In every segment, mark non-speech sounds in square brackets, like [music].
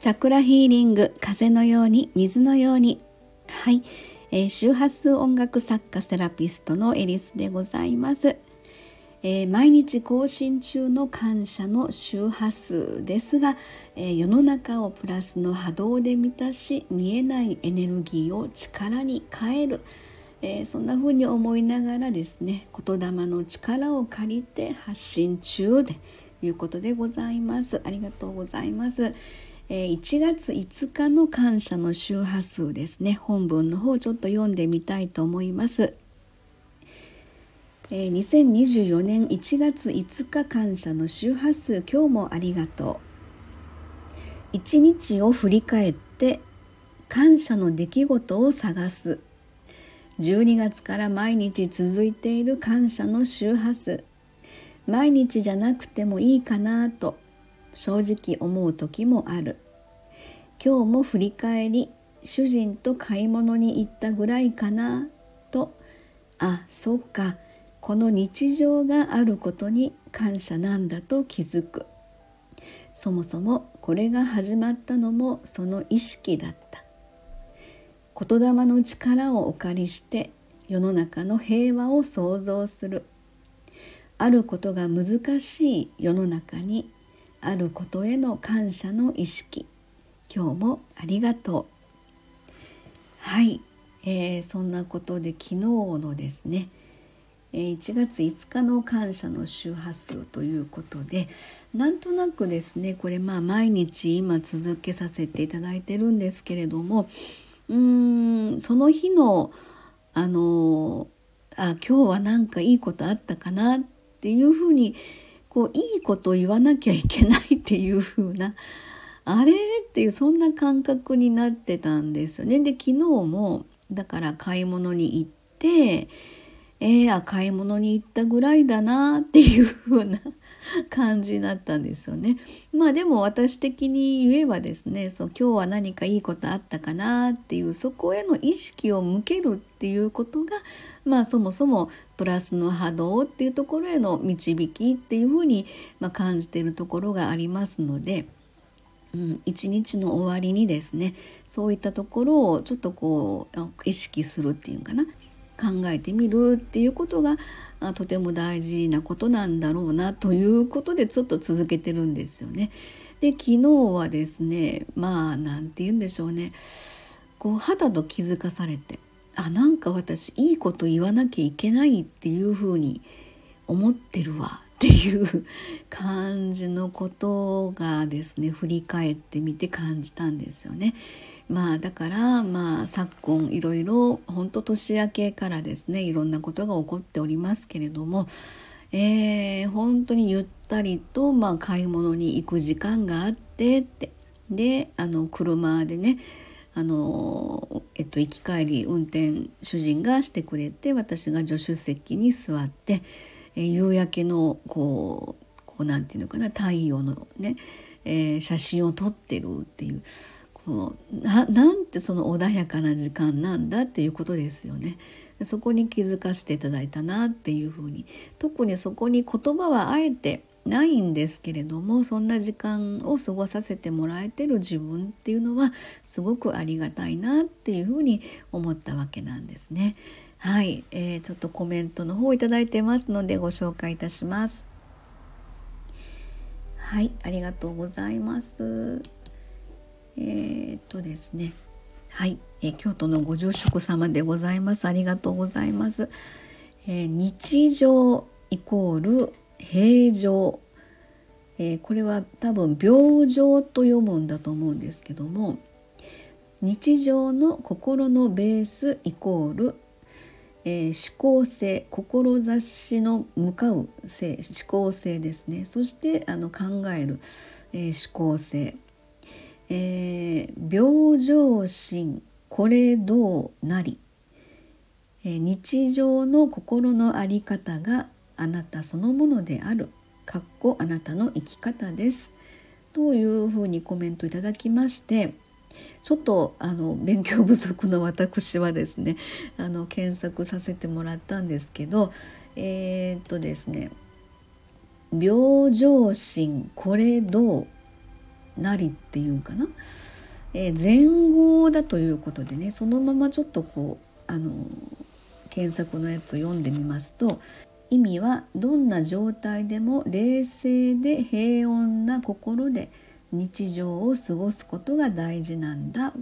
チャクラヒーリング風のように水のように。はい、えー、周波数音楽作家セラピストのエリスでございます、えー、毎日更新中の感謝の周波数ですが、えー、世の中をプラスの波動で満たし見えないエネルギーを力に変える。え、そんな風に思いながらですね言霊の力を借りて発信中でいうことでございます。ありがとうございます、え、1月5日の感謝の周波数ですね。本文の方ちょっと読んでみたいと思います。え、2024年1月5日感謝の周波数。今日もありがとう。1日を振り返って感謝の出来事を探す。12月から毎日続いている感謝の周波数。毎日じゃなくてもいいかなと。正直思う時もある。今日も振り返り主人と買い物に行ったぐらいかなと。あそっか。この日常があることに感謝なんだと気づく。そもそもこれが始まったのもその意識だった。言霊の力をお借りして世の中の平和を創造する。あることが難しい世の中にあることへの感謝の意識。今日もありがとう。はい、えー、そんなことで昨日のですね。1月5日の感謝の周波数ということでなんとなくですねこれまあ毎日今続けさせていただいてるんですけれどもうーんその日のあのあ今日は何かいいことあったかなっていうふうにこういいこと言わなきゃいけないっていう風なあれっていうそんな感覚になってたんですよね。で昨日もだから買い物に行ってえー、あ買い物に行ったぐらいだなっていう風な [laughs] 感じになったんですよね。まあでも私的に言えばですねそう今日は何かいいことあったかなっていうそこへの意識を向けるっていうことがまあそもそもプラスの波動っていうところへの導きっていうふうに、まあ、感じてるところがありますので。うん、一日の終わりにですねそういったところをちょっとこう意識するっていうかな考えてみるっていうことがとても大事なことなんだろうなということでちょっと続けてるんですよね。で昨日はですねまあ何て言うんでしょうねこう肌と気づかされてあなんか私いいこと言わなきゃいけないっていうふうに思ってるわっていう感じのことがですね振り返ってみて感じたんですよね。まあだからまあ昨今いろいろ本当年明けからですねいろんなことが起こっておりますけれども、えー、本当にゆったりとまあ買い物に行く時間があってってであの車でねあの、えっと、行き帰り運転主人がしてくれて私が助手席に座って、えー、夕焼けのこうこうなんていうのかな太陽のね、えー、写真を撮ってるっていうこうななんてその穏やかな時間なんだっていうことですよね。そこに気づかせていただいたなっていうふうに特にそこに言葉はあえてないんですけれどもそんな時間を過ごさせてもらえてる自分っていうのはすごくありがたいなっていうふうに思ったわけなんですね。はい、えー、ちょっとコメントの方をいただいてますのでご紹介いたします。はい、ありがとうございます。えー、っとですね。はい、えー、京都のご住職様でございます。ありがとうございます、えー、日常イコール平常、えこれは多分病状と読むんだと思うんですけども日常の心のベースイコール、え思考性志の向かう性思考性ですね。そしてあの考える、え思考性。えー、病状心これどうなり、えー、日常の心の在り方があなたそのものであるかっこあなたの生き方です。というふうにコメントいただきましてちょっとあの勉強不足の私はですねあの検索させてもらったんですけどえー、っとですね病状心これどうなりっていうかな、えー、前後だということでねそのままちょっとこうあの検索のやつを読んでみますと意味はどんな状態でも冷静で平穏な心で日常を過ごすことが大事なんだ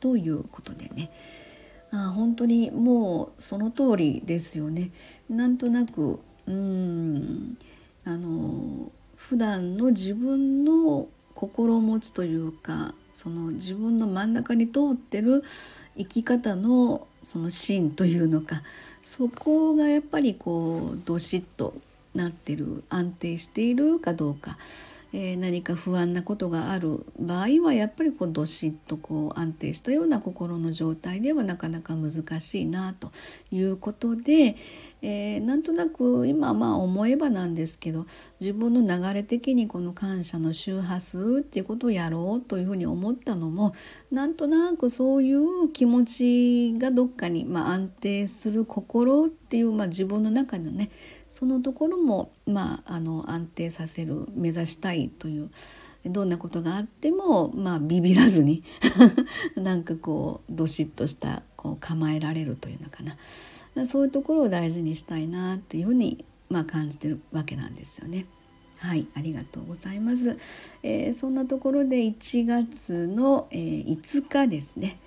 ということでねあ本当にもうその通りですよね。なんとなくうんあの普段の自分の心持ちというかその自分の真ん中に通ってる生き方のその芯というのかそこがやっぱりこうどしっとなってる安定しているかどうか。えー、何か不安なことがある場合はやっぱりこうどしっとこう安定したような心の状態ではなかなか難しいなということで、えー、なんとなく今まあ思えばなんですけど自分の流れ的にこの感謝の周波数っていうことをやろうというふうに思ったのもなんとなくそういう気持ちがどっかにまあ安定する心っていう、まあ、自分の中のねそのところも、まあ、あの安定させる目指したいというどんなことがあっても、まあ、ビビらずに [laughs] なんかこうどしっとしたこう構えられるというのかな。そういうところを大事にしたいなっていうふうに、まあ、感じてるわけなんですよね。はい、ありがとうございます。えー、そんなところで1月の、えー、5日ですね。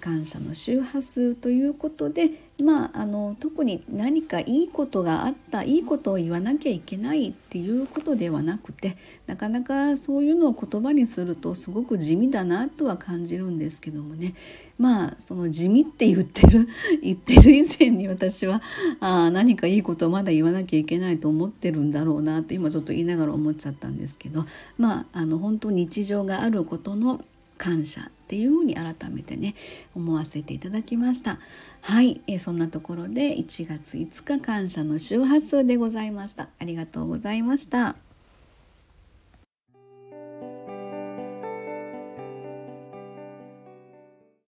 感謝の周波数ということで、まあ、あの特に何かいいことがあったいいことを言わなきゃいけないっていうことではなくてなかなかそういうのを言葉にするとすごく地味だなとは感じるんですけどもね。まあその地味って言ってる [laughs] 言ってる以前に私はあ何かいいことをまだ言わなきゃいけないと思ってるんだろうなと今ちょっと言いながら思っちゃったんですけど。まああの本当日常があることの感謝っていうふうに改めてね思わせていただきました。はい、え、そんなところで1月5日感謝の周波数でございました。ありがとうございました。